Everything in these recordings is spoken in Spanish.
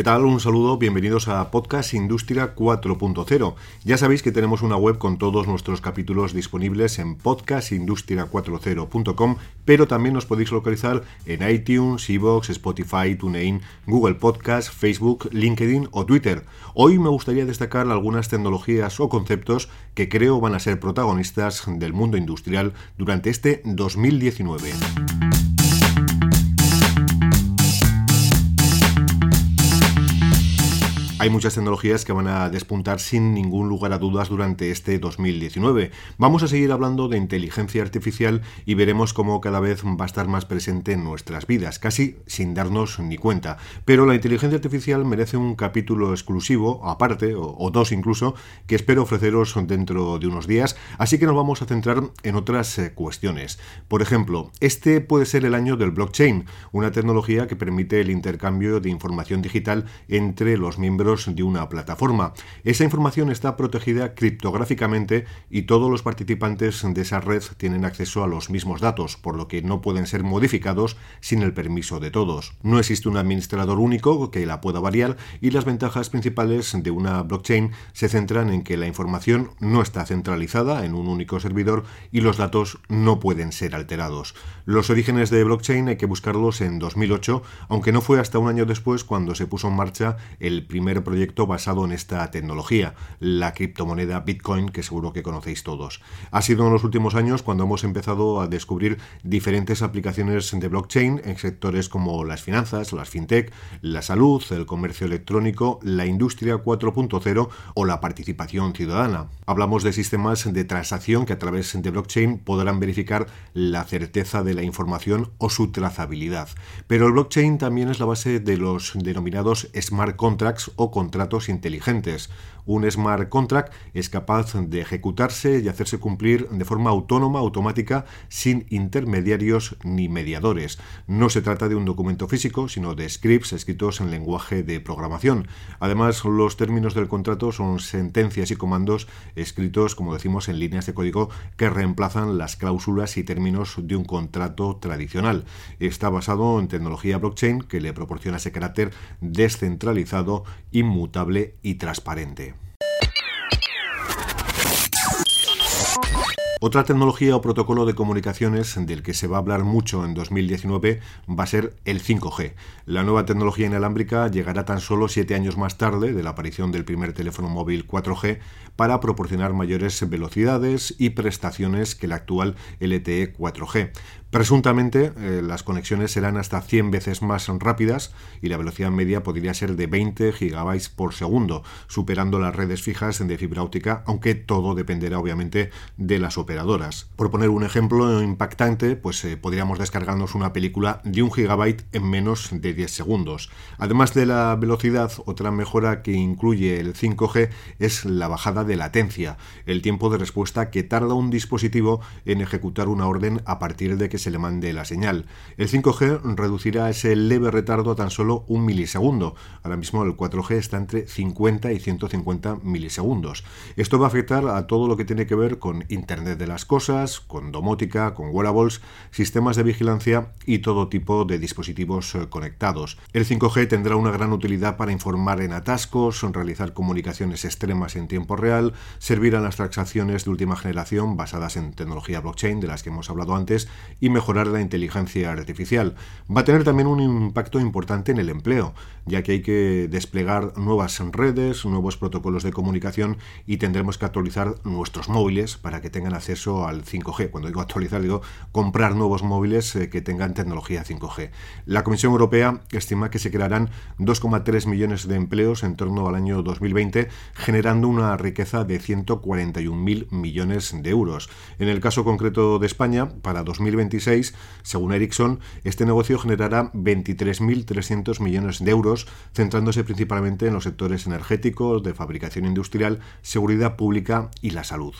¿Qué tal? Un saludo, bienvenidos a Podcast Industria 4.0. Ya sabéis que tenemos una web con todos nuestros capítulos disponibles en podcastindustria40.com, pero también nos podéis localizar en iTunes, Evox, Spotify, TuneIn, Google Podcast, Facebook, LinkedIn o Twitter. Hoy me gustaría destacar algunas tecnologías o conceptos que creo van a ser protagonistas del mundo industrial durante este 2019. Hay muchas tecnologías que van a despuntar sin ningún lugar a dudas durante este 2019. Vamos a seguir hablando de inteligencia artificial y veremos cómo cada vez va a estar más presente en nuestras vidas, casi sin darnos ni cuenta. Pero la inteligencia artificial merece un capítulo exclusivo, aparte, o, dos incluso, que espero ofreceros dentro de unos días, así que nos vamos a centrar en otras eh, cuestiones. Por ejemplo, este puede ser el año del blockchain, una tecnología que permite el intercambio de información digital entre los miembros de una plataforma. Esa información está protegida criptográficamente y todos los participantes de esa red tienen acceso a los mismos datos, por lo que no pueden ser modificados sin el permiso de todos. No existe un administrador único que la pueda variar y las ventajas principales de una blockchain se centran en que la información no está centralizada en un único servidor y los datos no pueden ser alterados. Los orígenes de blockchain hay que buscarlos en 2008, aunque no fue hasta un año después cuando se puso en marcha el primer proyecto basado en esta tecnología, la criptomoneda Bitcoin, que seguro que conocéis todos. Ha sido en los últimos años cuando hemos empezado a descubrir diferentes aplicaciones de blockchain en sectores como las finanzas, las fintech, la salud, el comercio electrónico, la industria 4.0 o la participación ciudadana. Hablamos de sistemas de transacción que a través de blockchain podrán verificar la certeza de la información o su trazabilidad. Pero el blockchain también es la base de los denominados smart contracts o contratos inteligentes. Un smart contract es capaz de ejecutarse y hacerse cumplir de forma autónoma, automática, sin intermediarios ni mediadores. No se trata de un documento físico, sino de scripts escritos en lenguaje de programación. Además, los términos del contrato son sentencias y comandos escritos, como decimos, en líneas de código que reemplazan las cláusulas y términos de un contrato tradicional. Está basado en tecnología blockchain que le proporciona ese carácter descentralizado, inmutable y transparente. Otra tecnología o protocolo de comunicaciones del que se va a hablar mucho en 2019 va a ser el 5G. La nueva tecnología inalámbrica llegará tan solo siete años más tarde de la aparición del primer teléfono móvil 4G para proporcionar mayores velocidades y prestaciones que el actual LTE 4G. Presuntamente, eh, las conexiones serán hasta 100 veces más rápidas y la velocidad media podría ser de 20 GB por segundo, superando las redes fijas de fibra óptica, aunque todo dependerá obviamente de las Por poner un ejemplo impactante, pues eh, podríamos descargarnos una película de un gigabyte en menos de 10 segundos. Además de la velocidad, otra mejora que incluye el 5G es la bajada de latencia, el tiempo de respuesta que tarda un dispositivo en ejecutar una orden a partir de que se le mande la señal. El 5G reducirá ese leve retardo a tan solo un milisegundo. Ahora mismo el 4G está entre 50 y 150 milisegundos. Esto va a afectar a todo lo que tiene que ver con Internet de las Cosas, con domótica, con wearables, sistemas de vigilancia y todo tipo de dispositivos eh, conectados. El 5G tendrá una gran utilidad para informar en atascos, realizar comunicaciones extremas en tiempo real, servir a las transacciones de última generación basadas en tecnología blockchain de las que hemos hablado antes y mejorar la inteligencia artificial. Va a tener también un impacto importante en el empleo, ya que hay que desplegar nuevas redes, nuevos protocolos de comunicación y tendremos que actualizar nuestros móviles para que tengan acceso al 5G. Cuando digo actualizar, digo comprar nuevos móviles eh, que tengan tecnología 5G. La Comisión Europea estima que se crearán 2,3 millones de empleos en torno al año 2020, generando una riqueza de 141.000 millones de euros. En el caso concreto de España, para 2026 según Ericsson, este negocio generará 23.300 millones de euros, centrándose principalmente en los sectores energéticos, de fabricación industrial, seguridad pública y la salud.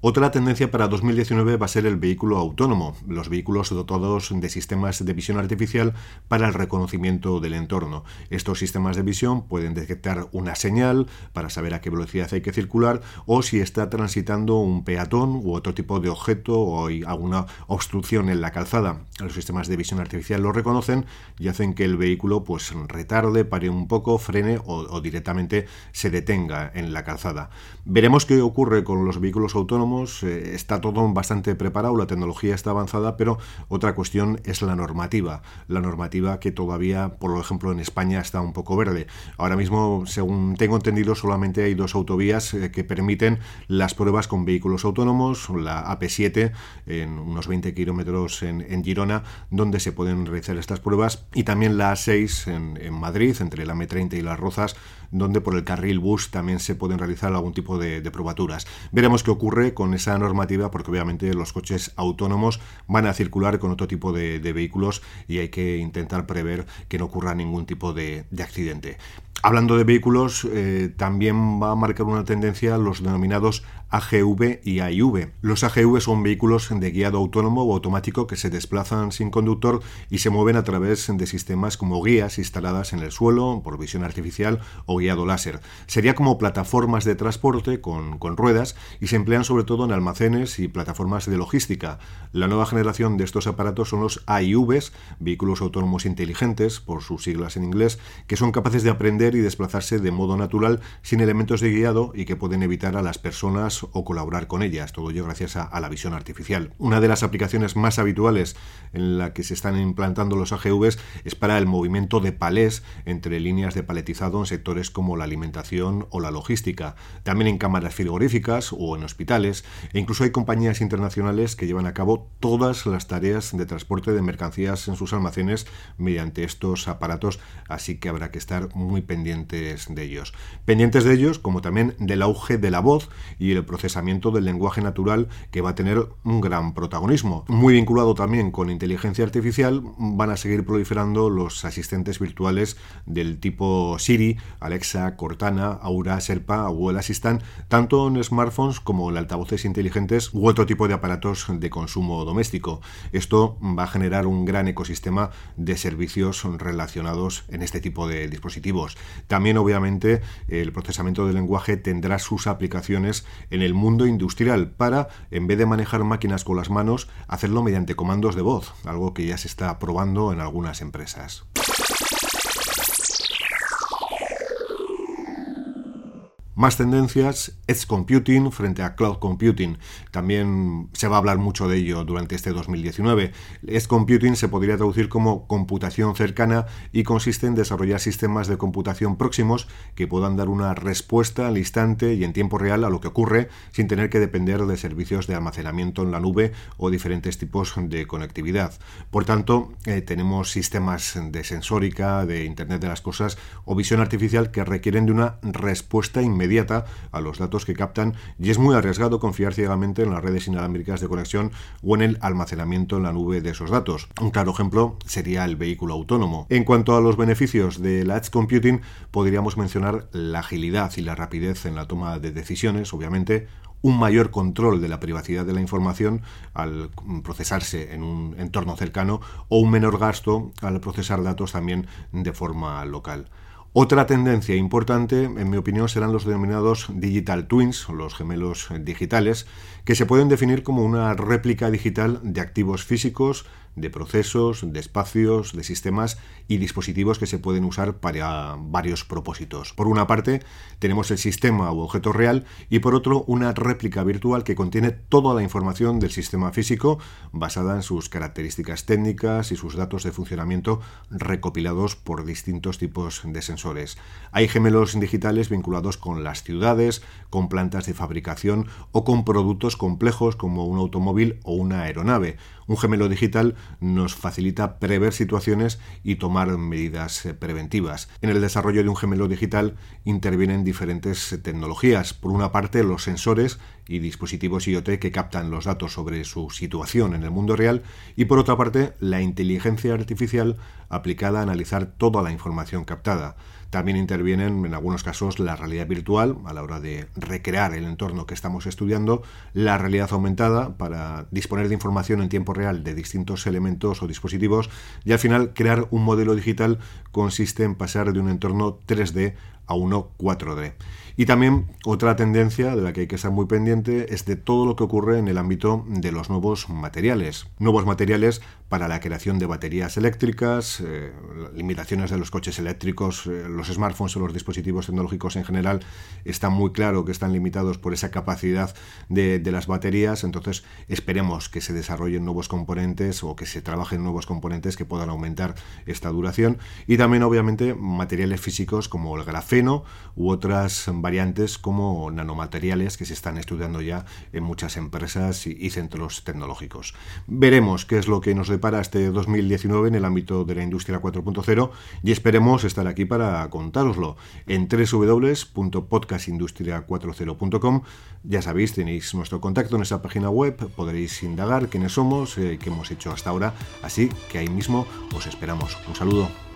Otra tendencia para 2019 va a ser el vehículo autónomo, los vehículos dotados de sistemas de visión artificial para el reconocimiento del entorno. Estos sistemas de visión pueden detectar una señal para saber a qué velocidad hay que circular o si está transitando un peatón u otro tipo de objeto o hay alguna obstrucción en la calzada. Los sistemas de visión artificial lo reconocen y hacen que el vehículo pues retarde, pare un poco, frene o, o directamente se detenga en la calzada. Veremos qué ocurre con los vehículos autónomos eh, está todo bastante preparado, la tecnología está avanzada, pero otra cuestión es la normativa. La normativa que todavía, por ejemplo, en España está un poco verde. Ahora mismo, según tengo entendido, solamente hay dos autovías eh, que permiten las pruebas con vehículos autónomos, la AP7 en unos 20 kilómetros en, Girona, donde se pueden realizar estas pruebas, y también la A6 en, Madrid, entre la M30 y Las Rozas, donde por el carril bus también se pueden realizar algún tipo de, de probaturas. Veremos qué ocurre con esa normativa porque obviamente los coches autónomos van a circular con otro tipo de, vehículos y hay que intentar prever que no ocurra ningún tipo de accidente. Hablando de vehículos, eh, también va a marcar una tendencia los denominados AGV y AIV. Los AGV son vehículos de guiado autónomo o automático que se desplazan sin conductor y se mueven a través de sistemas como guías instaladas en el suelo por visión artificial o guiado láser. Sería como plataformas de transporte con, con ruedas y se emplean sobre todo en almacenes y plataformas de logística. La nueva generación de estos aparatos son los AIVs, vehículos autónomos inteligentes, por sus siglas en inglés, que son capaces de aprender y desplazarse de modo natural sin elementos de guiado y que pueden evitar a las personas o colaborar con ellas, todo ello gracias a, la visión artificial. Una de las aplicaciones más habituales en la que se están implantando los AGVs es para el movimiento de palés entre líneas de paletizado en sectores como la alimentación o la logística, también en cámaras frigoríficas o en hospitales, e incluso hay compañías internacionales que llevan a cabo todas las tareas de transporte de mercancías en sus almacenes mediante estos aparatos, así que habrá que estar muy pendientes pendientes de ellos. Pendientes de ellos, como también del auge de la voz y el procesamiento del lenguaje natural que va a tener un gran protagonismo. Muy vinculado también con inteligencia artificial, van a seguir proliferando los asistentes virtuales del tipo Siri, Alexa, Cortana, Aura, Serpa o el Assistant, tanto en smartphones como en altavoces inteligentes u otro tipo de aparatos de consumo doméstico. Esto va a generar un gran ecosistema de servicios relacionados en este tipo de dispositivos. También, obviamente, el procesamiento del lenguaje tendrá sus aplicaciones en el mundo industrial para, en vez de manejar máquinas con las manos, hacerlo mediante comandos de voz, algo que ya se está probando en algunas empresas. Más tendencias, Edge Computing frente a Cloud Computing. También se va a hablar mucho de ello durante este 2019. Edge Computing se podría traducir como computación cercana y consiste en desarrollar sistemas de computación próximos que puedan dar una respuesta al instante y en tiempo real a lo que ocurre sin tener que depender de servicios de almacenamiento en la nube o diferentes tipos de conectividad. Por tanto, eh, tenemos sistemas de sensórica, de Internet de las Cosas o visión artificial que requieren de una respuesta inmediata a los datos que captan y es muy arriesgado confiar ciegamente en las redes inalámbricas de conexión o en el almacenamiento en la nube de esos datos. Un claro ejemplo sería el vehículo autónomo. En cuanto a los beneficios la Edge Computing, podríamos mencionar la agilidad y la rapidez en la toma de decisiones, obviamente, un mayor control de la privacidad de la información al procesarse en un entorno cercano o un menor gasto al procesar datos también de forma local. Otra tendencia importante, en mi opinión, serán los denominados digital twins, los gemelos digitales, que se pueden definir como una réplica digital de activos físicos, de procesos, de espacios, de sistemas y dispositivos que se pueden usar para varios propósitos. Por una parte, tenemos el sistema u objeto real y por otro, una réplica virtual que contiene toda la información del sistema físico basada en sus características técnicas y sus datos de funcionamiento recopilados por distintos tipos de sensores. Hay gemelos digitales vinculados con las ciudades, con plantas de fabricación o con productos complejos como un automóvil o una aeronave. Un gemelo digital nos facilita prever situaciones y tomar medidas eh, preventivas. En el desarrollo de un gemelo digital intervienen diferentes tecnologías. Por una parte, los sensores y dispositivos IoT que captan los datos sobre su situación en el mundo real y por otra parte la inteligencia artificial aplicada a analizar toda la información captada. También intervienen en algunos casos la realidad virtual a la hora de recrear el entorno que estamos estudiando, la realidad aumentada para disponer de información en tiempo real de distintos elementos o dispositivos y al final crear un modelo digital consiste en pasar de un entorno 3D a uno 4D. Y también otra tendencia de la que hay que estar muy pendiente es de todo lo que ocurre en el ámbito de los nuevos materiales. Nuevos materiales para la creación de baterías eléctricas, eh, limitaciones de los coches eléctricos, eh, los smartphones o los dispositivos tecnológicos en general está muy claro que están limitados por esa capacidad de, de las baterías, entonces esperemos que se desarrollen nuevos componentes o que se trabajen nuevos componentes que puedan aumentar esta duración y también obviamente materiales físicos como el grafeno u otras variantes como nanomateriales que se están estudiando ya en muchas empresas y, centros tecnológicos. Veremos qué es lo que nos depara este 2019 en el ámbito de la industria 4.0 y esperemos estar aquí para contároslo en www.podcastindustria40.com. Ya sabéis, tenéis nuestro contacto en esa página web, podréis indagar quiénes somos, eh, qué hemos hecho hasta ahora, así que ahí mismo os esperamos. Un saludo.